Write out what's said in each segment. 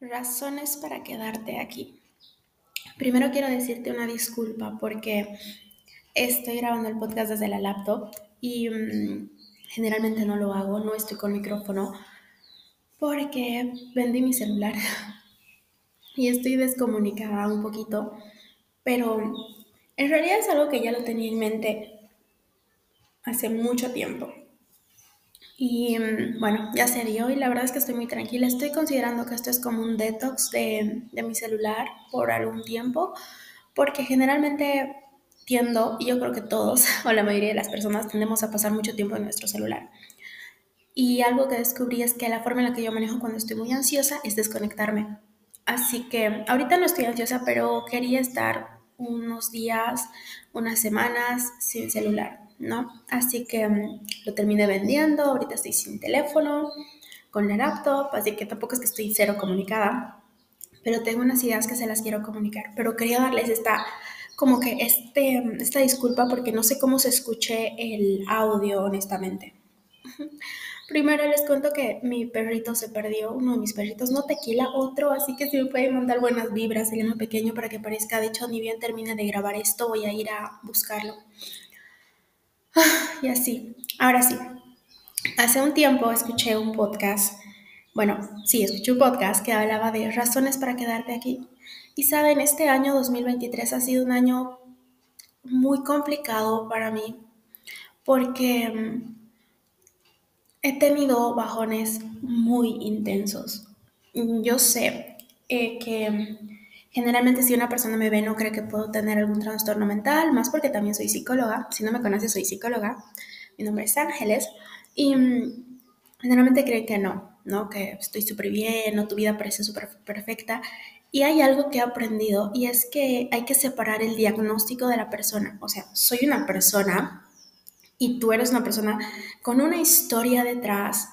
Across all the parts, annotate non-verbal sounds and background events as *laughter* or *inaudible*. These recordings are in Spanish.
Razones para quedarte aquí. Primero quiero decirte una disculpa porque estoy grabando el podcast desde la laptop y mm, generalmente no lo hago, no estoy con micrófono porque vendí mi celular *laughs* y estoy descomunicada un poquito, pero en realidad es algo que ya lo tenía en mente hace mucho tiempo. Y mm, bueno, ya se dio y la verdad es que estoy muy tranquila. Estoy considerando que esto es como un detox de, de mi celular por algún tiempo, porque generalmente tiendo, y yo creo que todos *laughs* o la mayoría de las personas tendemos a pasar mucho tiempo en nuestro celular. Y algo que descubrí es que la forma en la que yo manejo cuando estoy muy ansiosa es desconectarme. Así que ahorita no estoy ansiosa, pero quería estar unos días, unas semanas sin celular. ¿No? Así que mm, lo terminé vendiendo, ahorita estoy sin teléfono, con la laptop, así que tampoco es que estoy cero comunicada, pero tengo unas ideas que se las quiero comunicar, pero quería darles esta como que este, esta disculpa porque no sé cómo se escuche el audio honestamente. *laughs* Primero les cuento que mi perrito se perdió, uno de mis perritos, no tequila, otro, así que si me pueden mandar buenas vibras, el uno pequeño para que parezca, de hecho ni bien termine de grabar esto, voy a ir a buscarlo. *laughs* Y así, ahora sí. Hace un tiempo escuché un podcast, bueno, sí, escuché un podcast que hablaba de razones para quedarte aquí. Y saben, este año 2023 ha sido un año muy complicado para mí porque mm, he tenido bajones muy intensos. Yo sé eh, que Generalmente si una persona me ve no cree que puedo tener algún trastorno mental, más porque también soy psicóloga. Si no me conoces, soy psicóloga. Mi nombre es Ángeles. Y mm, generalmente creen que no, ¿no? Que estoy súper bien, no tu vida parece súper perfecta. Y hay algo que he aprendido y es que hay que separar el diagnóstico de la persona. O sea, soy una persona y tú eres una persona con una historia detrás,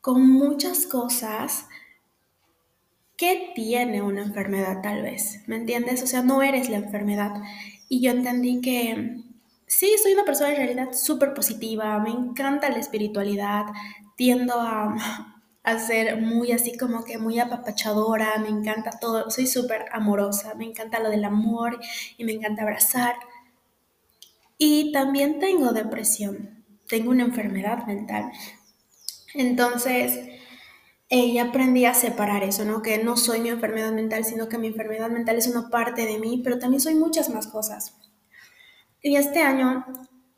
con muchas cosas ¿qué tiene una enfermedad tal vez? ¿Me entiendes? O sea, no eres la enfermedad. Y yo entendí que sí, soy una persona en realidad súper positiva, me encanta la espiritualidad, tiendo a, *laughs* a, ser muy así como que muy apapachadora, me encanta todo, soy súper amorosa, me encanta lo del amor y me encanta abrazar. Y también tengo depresión, tengo una enfermedad mental. Entonces, y aprendí a separar eso, ¿no? Que no soy mi enfermedad mental, sino que mi enfermedad mental es una parte de mí, pero también soy muchas más cosas. Y este año,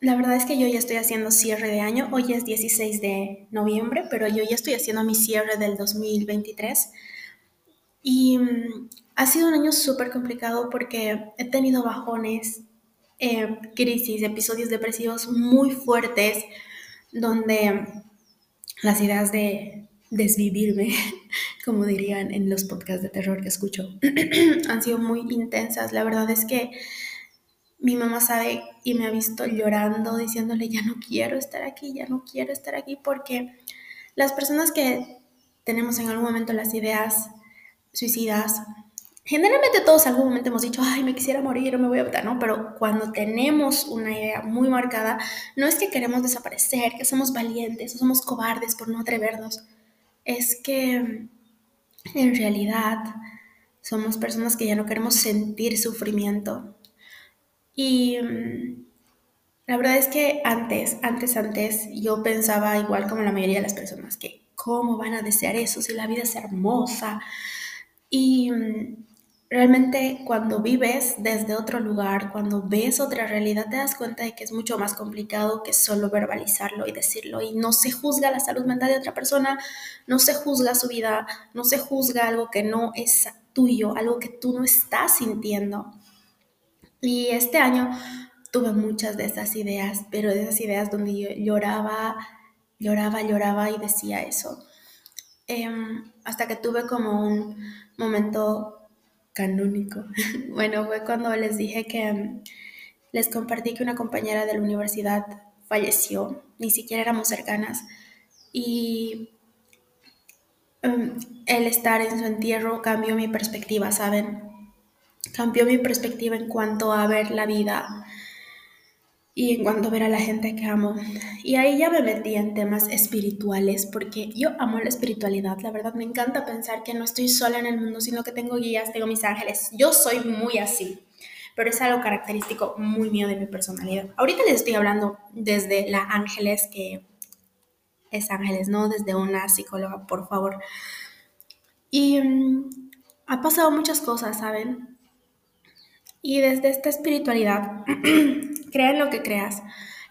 la verdad es que yo ya estoy haciendo cierre de año, hoy es 16 de noviembre, pero yo ya estoy haciendo mi cierre del 2023. Y mm, ha sido un año súper complicado porque he tenido bajones, eh, crisis, episodios depresivos muy fuertes, donde las ideas de desvivirme, *laughs* como dirían en los podcasts de terror que escucho, *clears throat* han sido muy intensas. La verdad es que mi mamá sabe y me ha visto llorando, diciéndole, ya no quiero estar aquí, ya no quiero estar aquí, porque las personas que tenemos en algún momento las ideas suicidas, generalmente todos en algún momento hemos dicho, ay, me quisiera morir o me voy a matar, ¿no? Pero cuando tenemos una idea muy marcada, no es que queremos desaparecer, que somos valientes o somos cobardes por no atrevernos es que en realidad somos personas que ya no queremos sentir sufrimiento. Y mm, la verdad es que antes, antes, antes, yo pensaba igual como la mayoría de las personas, que cómo van a desear eso si la vida es hermosa. Y mm, realmente cuando vives desde otro lugar, cuando ves otra realidad, te das cuenta de que es mucho más complicado que solo verbalizarlo y decirlo. Y no se juzga la salud mental de otra persona, no se juzga su vida, no se juzga algo que no es tuyo, algo que tú no estás sintiendo. Y este año tuve muchas de esas ideas, pero de esas ideas donde lloraba, lloraba, lloraba y decía eso. Em, hasta que tuve como un momento canónico. *laughs* bueno, fue cuando les dije que mm, les compartí que una compañera de la universidad falleció, ni siquiera éramos cercanas, y mm, el estar en su entierro cambió mi perspectiva, ¿saben? Cambió mi perspectiva en cuanto a ver la vida. Y en cuanto a ver a la gente que amo. Y ahí ya me metí en temas espirituales, porque yo amo la espiritualidad, la verdad me encanta pensar que no estoy sola en el mundo, sino que tengo guías, tengo mis ángeles. Yo soy muy así, pero es algo característico muy mío de mi personalidad. Ahorita les estoy hablando desde la ángeles, que es ángeles, no desde una psicóloga, por favor. Y mm, ha pasado muchas cosas, ¿saben? Y desde esta espiritualidad, *clears throat* crea en lo que creas,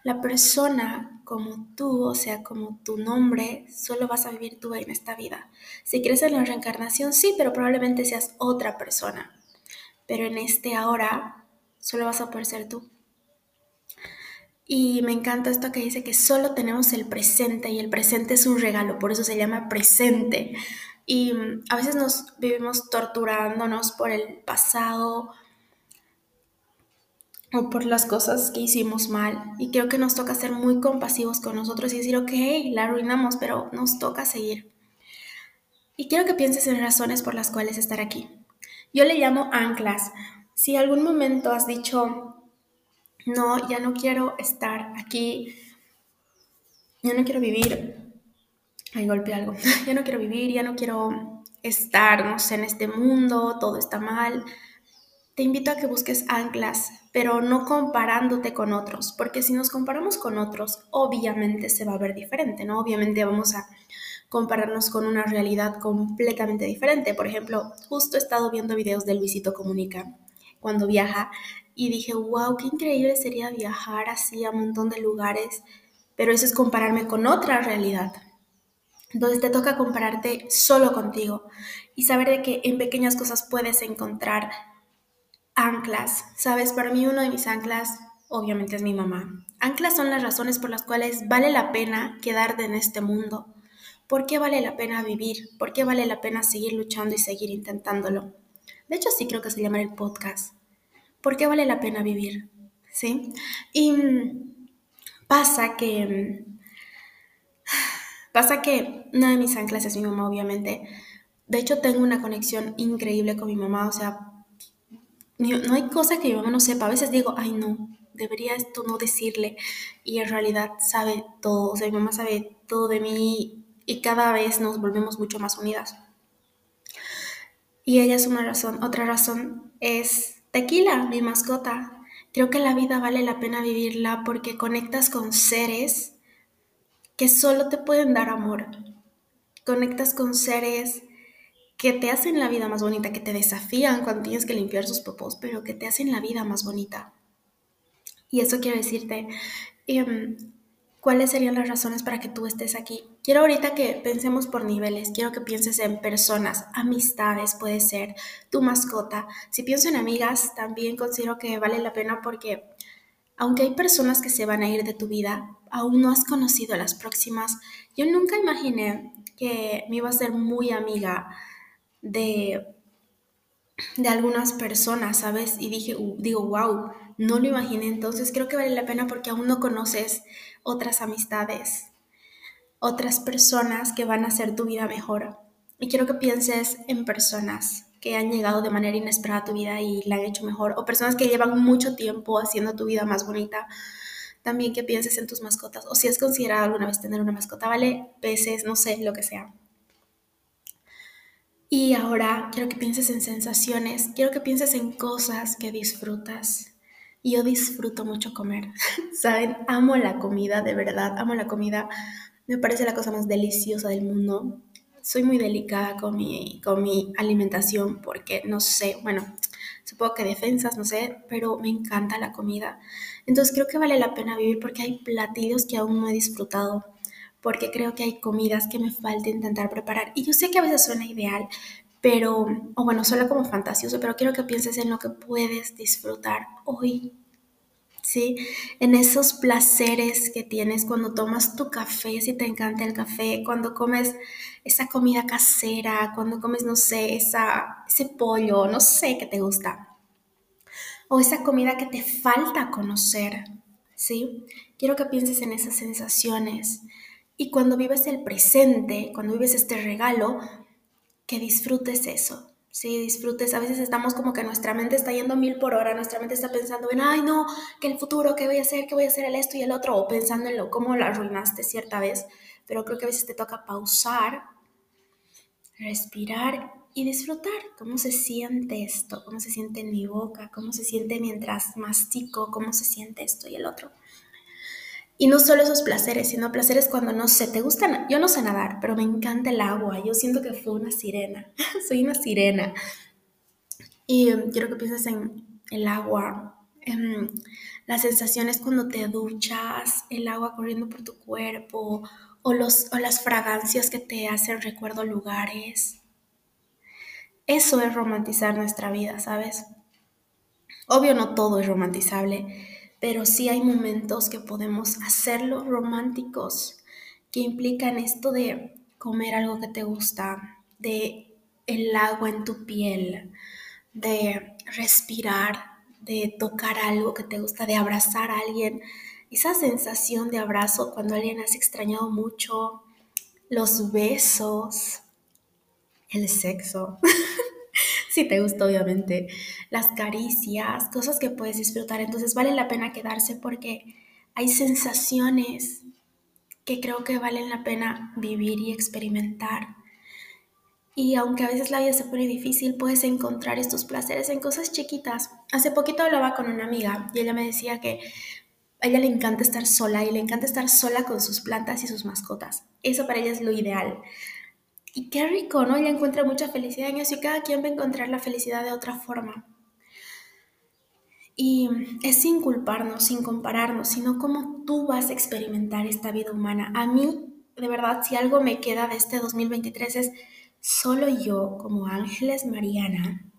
la persona como tú, o sea, como tu nombre, solo vas a vivir tú en esta vida. Si crees en la reencarnación, sí, pero probablemente seas otra persona. Pero en este ahora, solo vas a poder ser tú. Y me encanta esto que dice que solo tenemos el presente y el presente es un regalo, por eso se llama presente. Y mm, a veces nos vivimos torturándonos por el pasado, o por las cosas que hicimos mal. Y creo que nos toca ser muy compasivos con nosotros y decir, ok, la arruinamos, pero nos toca seguir. Y quiero que pienses en razones por las cuales estar aquí. Yo le llamo anclas. Si algún momento has dicho, no, ya no quiero estar aquí, ya no quiero vivir, ahí golpeé algo, *laughs* ya no quiero vivir, ya no quiero estar, no sé, en este mundo, todo está mal, te invito a que busques anclas, pero no comparándote con otros, porque si nos comparamos con otros, obviamente se va a ver diferente, ¿no? Obviamente vamos a compararnos con una realidad completamente diferente. Por ejemplo, justo he estado viendo videos de Luisito Comunica cuando viaja y dije, wow, qué increíble sería viajar así a un montón de lugares, pero eso es compararme con otra realidad. Entonces te toca compararte solo contigo y saber de que en pequeñas cosas puedes encontrar Anclas. Sabes, para mí uno de mis anclas obviamente es mi mamá. Anclas son las razones por las cuales vale la pena quedarte en este mundo. ¿Por qué vale la pena vivir? ¿Por qué vale la pena seguir luchando y seguir intentándolo? De hecho, sí creo que se llama el podcast. ¿Por qué vale la pena vivir? ¿Sí? Y mm, pasa que... Mm, *sighs* pasa que una de mis anclas es mi mamá, obviamente. De hecho, tengo una conexión increíble con mi mamá. O sea, no hay cosa que mi mamá no sepa. A veces digo, ay no, debería esto no decirle. Y en realidad sabe todo. O sea, mi mamá sabe todo de mí y cada vez nos volvemos mucho más unidas. Y ella es una razón. Otra razón es Tequila, mi mascota. Creo que la vida vale la pena vivirla porque conectas con seres que solo te pueden dar amor. Conectas con seres que te hacen la vida más bonita, que te desafían cuando tienes que limpiar sus popos, pero que te hacen la vida más bonita. Y eso quiero decirte, em, ¿cuáles serían las razones para que tú estés aquí? Quiero ahorita que pensemos por niveles, quiero que pienses en personas, amistades, puede ser tu mascota. Si pienso en amigas, también considero que vale la pena porque aunque hay personas que se van a ir de tu vida, aún no has conocido a las próximas. Yo nunca imaginé que me iba a ser muy amiga de, de algunas personas, ¿sabes? Y dije, digo, wow, no lo imaginé. Entonces creo que vale la pena porque aún no conoces otras amistades, otras personas que van a hacer tu vida mejor. Y quiero que pienses en personas que han llegado de manera inesperada a tu vida y la han hecho mejor, o personas que llevan mucho tiempo haciendo tu vida más bonita. También que pienses en tus mascotas, o si has considerado alguna vez tener una mascota, ¿vale? Peces, no sé, lo que sea. Y ahora quiero que pienses en sensaciones, quiero que pienses en cosas que disfrutas. Yo disfruto mucho comer, *laughs* ¿saben? Amo la comida, de verdad, amo la comida. Me parece la cosa más deliciosa del mundo. Soy muy delicada con mi, con mi alimentación porque, no sé, bueno, supongo que defensas, no sé, pero me encanta la comida. Entonces creo que vale la pena vivir porque hay platillos que aún no he disfrutado porque creo que hay comidas que me falta intentar preparar. Y yo sé que a veces suena ideal, pero, o bueno, suena como fantasioso, pero quiero que pienses en lo que puedes disfrutar hoy. ¿Sí? En esos placeres que tienes cuando tomas tu café, si te encanta el café, cuando comes esa comida casera, cuando comes, no sé, esa, ese pollo, no sé qué te gusta. O esa comida que te falta conocer, ¿sí? Quiero que pienses en esas sensaciones, y cuando vives el presente, cuando vives este regalo, que disfrutes eso, Sí, disfrutes. A veces estamos como que nuestra mente está yendo mil por hora, nuestra mente está pensando en, ay, no, que el futuro, ¿qué voy a hacer? ¿Qué voy a hacer el esto y el otro? O pensando en lo, cómo lo arruinaste cierta vez. Pero creo que a veces te toca pausar, respirar y disfrutar cómo se siente esto, cómo se siente en mi boca, cómo se siente mientras mastico, cómo se siente esto y el otro. Y no solo esos placeres, sino placeres cuando no sé, te gustan, yo no sé nadar, pero me encanta el agua, yo siento que fue una sirena, *laughs* soy una sirena. Y em, quiero que pienses en el agua, en las sensaciones cuando te duchas, el agua corriendo por tu cuerpo, o, los, o las fragancias que te hacen recuerdo lugares. Eso es romantizar nuestra vida, ¿sabes? Obvio no todo es romantizable, pero sí hay momentos que podemos hacerlo románticos, que implican esto de comer algo que te gusta, de el agua en tu piel, de respirar, de tocar algo que te gusta, de abrazar a alguien, esa sensación de abrazo cuando alguien has extrañado mucho, los besos, el sexo. *laughs* si te gusta, obviamente, las caricias, cosas que puedes disfrutar. Entonces vale la pena quedarse porque hay sensaciones que creo que valen la pena vivir y experimentar. Y aunque a veces la vida se pone difícil, puedes encontrar estos placeres en cosas chiquitas. Hace poquito hablaba con una amiga y ella me decía que a ella le encanta estar sola y le encanta estar sola con sus plantas y sus mascotas. Eso para ella es lo ideal. Y qué rico, ¿no? Ella encuentra mucha felicidad en eso y cada quien va a encontrar la felicidad de otra forma. Y es sin culparnos, sin compararnos, sino cómo tú vas a experimentar esta vida humana. A mí, de verdad, si algo me queda de este 2023 es solo yo, como Ángeles Mariana,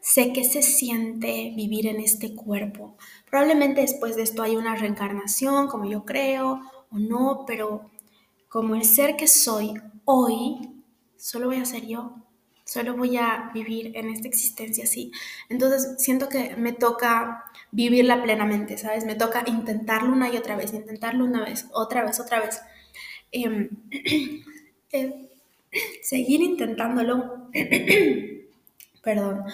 sé que se siente vivir en este cuerpo. Probablemente después de esto hay una reencarnación, como yo creo, o no, pero como el ser que soy hoy, solo voy a ser yo, solo voy a vivir en esta existencia así. Entonces siento que me toca vivirla plenamente, ¿sabes? Me toca intentarlo una y otra vez, intentarlo una vez, otra vez, otra vez. Em, *clears throat* eh, *clears throat* seguir intentándolo, *clears throat* perdón,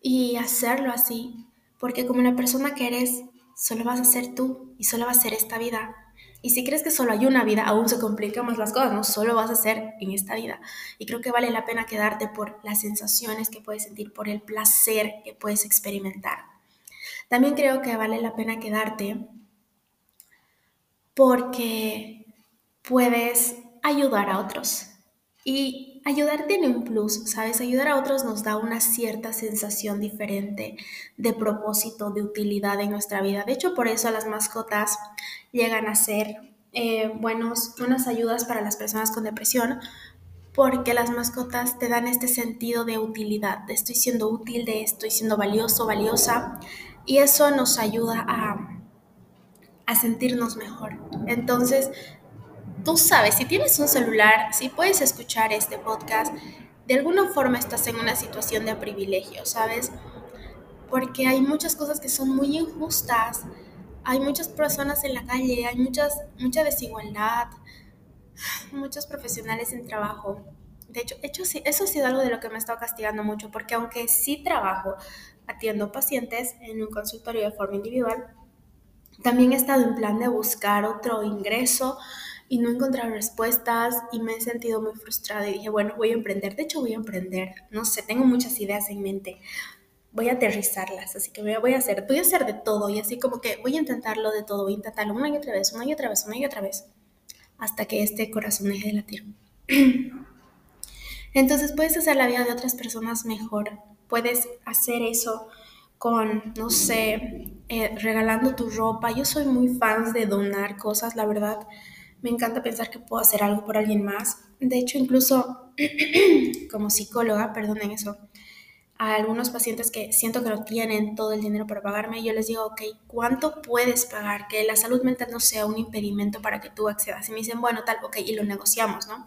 y hacerlo así, porque como la persona que eres, solo vas a ser tú y solo va a ser esta vida. Y si crees que solo hay una vida, aún se complican más las cosas, no solo vas a ser en esta vida. Y creo que vale la pena quedarte por las sensaciones que puedes sentir, por el placer que puedes experimentar. También creo que vale la pena quedarte porque puedes ayudar a otros. Y ayudar tiene un plus, ¿sabes? Ayudar a otros nos da una cierta sensación diferente de propósito, de utilidad en nuestra vida. De hecho, por eso las mascotas llegan a ser eh, buenos, buenas ayudas para las personas con depresión, porque las mascotas te dan este sentido de utilidad, de estoy siendo útil, de estoy siendo valioso, valiosa, y eso nos ayuda a, a sentirnos mejor. Entonces, tú sabes, si tienes un celular, si puedes escuchar este podcast, de alguna forma estás en una situación de privilegio, ¿sabes? Porque hay muchas cosas que son muy injustas, hay muchas personas en la calle, hay muchas, mucha desigualdad, muchos profesionales en trabajo. De hecho, hecho eso ha sido algo de lo que me ha estado castigando mucho, porque aunque sí trabajo, atiendo pacientes en un consultorio de forma individual, también he estado en plan de buscar otro ingreso, y no he encontrado respuestas y me he sentido muy frustrada y dije, bueno, voy a emprender. De hecho, voy a emprender. No sé, tengo muchas ideas en mente. Voy a aterrizarlas, así que voy a hacer, voy a hacer de todo y así como que voy a intentarlo de todo, voy a intentarlo una y otra vez, una y otra vez, una y otra vez, hasta que este corazón deje de latir. *clears throat* Entonces puedes hacer la vida de otras personas mejor, puedes hacer eso con, no sé, eh, regalando tu ropa. Yo soy muy fan de donar cosas, la verdad. Me encanta pensar que puedo hacer algo por alguien más. De hecho, incluso *clears throat* como psicóloga, perdonen eso, a algunos pacientes que siento que no tienen todo el dinero para pagarme, yo les digo, ok, ¿cuánto puedes pagar? Que la salud mental no sea un impedimento para que tú accedas. Y me dicen, bueno, tal, ok, y lo negociamos, ¿no?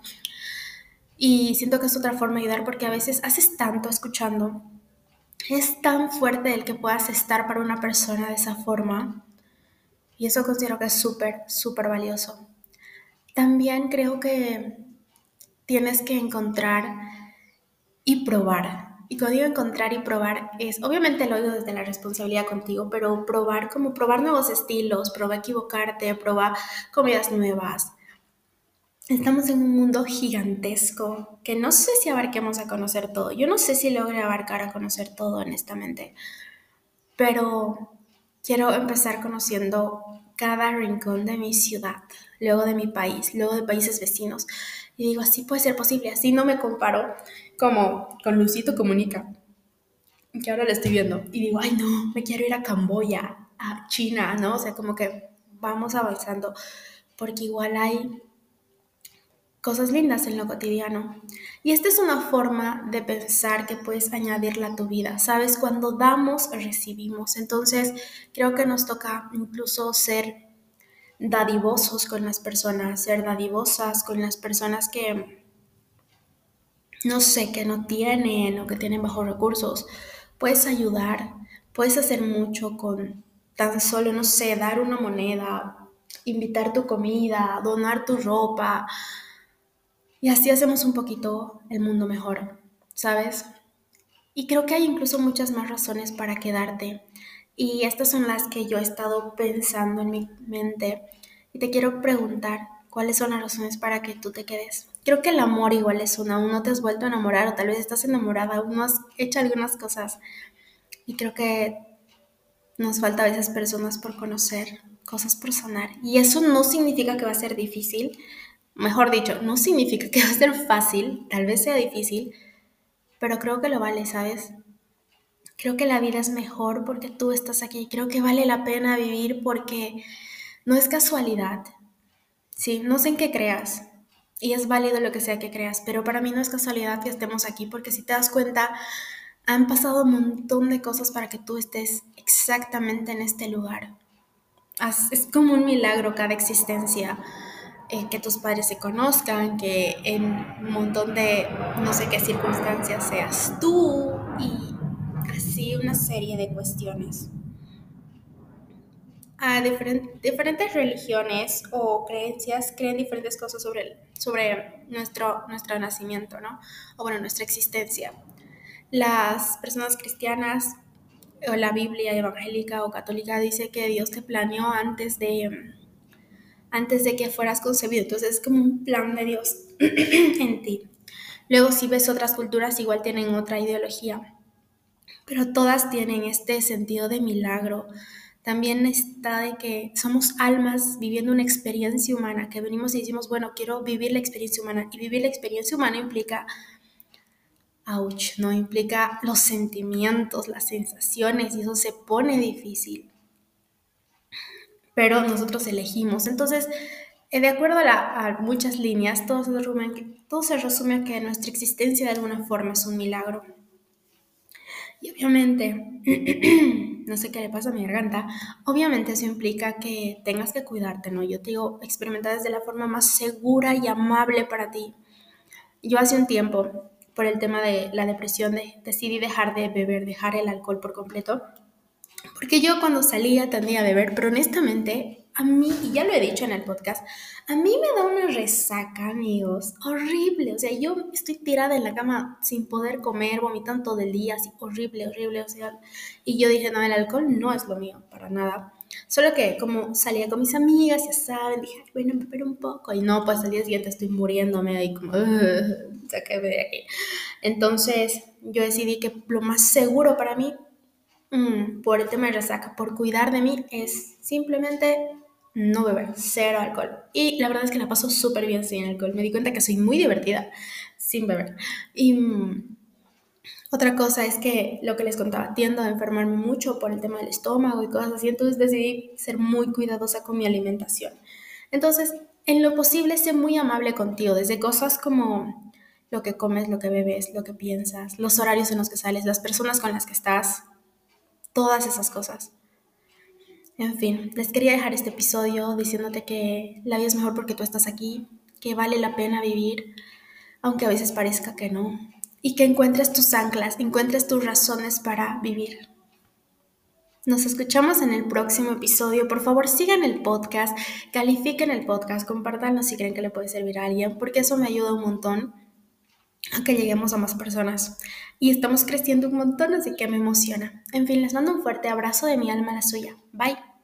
Y siento que es otra forma de ayudar porque a veces haces tanto escuchando. Es tan fuerte el que puedas estar para una persona de esa forma. Y eso considero que es súper, súper valioso. También creo que tienes que encontrar y probar. Y cuando digo encontrar y probar es, obviamente lo digo desde la responsabilidad contigo, pero probar como probar nuevos estilos, probar equivocarte, probar comidas nuevas. Estamos en un mundo gigantesco que no sé si abarquemos a conocer todo. Yo no sé si logre abarcar a conocer todo, honestamente. Pero quiero empezar conociendo cada rincón de mi ciudad, luego de mi país, luego de países vecinos. Y digo, así puede ser posible, así no me comparo como con Lucito Comunica, que ahora lo estoy viendo. Y digo, ay no, me quiero ir a Camboya, a China, ¿no? O sea, como que vamos avanzando, porque igual hay cosas lindas en lo cotidiano. Y esta es una forma de pensar que puedes añadirla a tu vida. Sabes, cuando damos, recibimos. Entonces, creo que nos toca incluso ser dadivosos con las personas, ser dadivosas con las personas que, no sé, que no tienen o que tienen bajos recursos. Puedes ayudar, puedes hacer mucho con tan solo, no sé, dar una moneda, invitar tu comida, donar tu ropa. Y así hacemos un poquito el mundo mejor, ¿sabes? Y creo que hay incluso muchas más razones para quedarte. Y estas son las que yo he estado pensando en mi mente y te quiero preguntar cuáles son las razones para que tú te quedes. Creo que el amor igual es una, aún no te has vuelto a enamorar o tal vez estás enamorada, aún no has hecho algunas cosas y creo que nos falta a veces personas por conocer, cosas por sanar y eso no significa que va a ser difícil, mejor dicho, no significa que va a ser fácil, tal vez sea difícil, pero creo que lo vale, ¿sabes? Creo que la vida es mejor porque tú estás aquí. Creo que vale la pena vivir porque no es casualidad. Sí, no sé en qué creas. Y es válido lo que sea que creas, pero para mí no es casualidad que estemos aquí porque si te das cuenta, han pasado un montón de cosas para que tú estés exactamente en este lugar. Es como un milagro cada existencia. Eh, que tus padres se conozcan, que en un montón de no sé qué circunstancias seas tú y una serie de cuestiones. A diferentes religiones o creencias creen diferentes cosas sobre, sobre nuestro, nuestro nacimiento, ¿no? O bueno, nuestra existencia. Las personas cristianas o la Biblia evangélica o católica dice que Dios te planeó antes de, antes de que fueras concebido. Entonces es como un plan de Dios *clears throat* en ti. Luego si ves otras culturas igual tienen otra ideología, pero todas tienen este sentido de milagro. También está de que somos almas viviendo una experiencia humana, que venimos y decimos, bueno, quiero vivir la experiencia humana. Y vivir la experiencia humana implica, ouch, ¿no? Implica los sentimientos, las sensaciones, y eso se pone difícil pero nosotros elegimos. Entonces, eh, de acuerdo a, muchas líneas, todo se, resume, todo se resume a que nuestra existencia de alguna forma es un milagro. Y obviamente, *clears throat* no sé qué le pasa a mi garganta, obviamente eso implica que tengas que cuidarte, ¿no? Yo te digo, experimenta desde la forma más segura y amable para ti. Yo hace un tiempo, por el tema de la depresión, decidí dejar de beber, dejar el alcohol por completo porque yo cuando salía tendía a beber, pero honestamente, a mí, y ya lo he dicho en el podcast, a mí me da una resaca, amigos, horrible. O sea, yo estoy tirada en la cama sin poder comer, vomitando todo el día, así horrible, horrible. O sea, y yo dije, no, el alcohol no es lo mío, para nada. Solo que como salía con mis amigas, ya saben, dije, bueno, me beber un poco. Y no, pues al día siguiente estoy muriéndome ahí como, sáqueme de aquí. Entonces yo decidí que lo más seguro para mí Mm, por el tema de resaca, por cuidar de mí, es simplemente no beber, cero alcohol. Y la verdad es que la paso súper bien sin alcohol. Me di cuenta que soy muy divertida sin beber. Y mm, otra cosa es que lo que les contaba, tiendo a enfermarme mucho por el tema del estómago y cosas así, entonces decidí ser muy cuidadosa con mi alimentación. Entonces, en lo posible, sé muy amable contigo, desde cosas como lo que comes, lo que bebes, lo que piensas, los horarios en los que sales, las personas con las que estás, todas esas cosas. En fin, les quería dejar este episodio diciéndote que la vida es mejor porque tú estás aquí, que vale la pena vivir, aunque a veces parezca que no, y que encuentres tus anclas, encuentres tus razones para vivir. Nos escuchamos en el próximo episodio. Por favor, sigan el podcast, califiquen el podcast, compártanlo si creen que le puede servir a alguien, porque eso me ayuda un montón. A que lleguemos a más personas. Y estamos creciendo un montón, así que me emociona. En fin, les mando un fuerte abrazo de mi alma a la suya. Bye.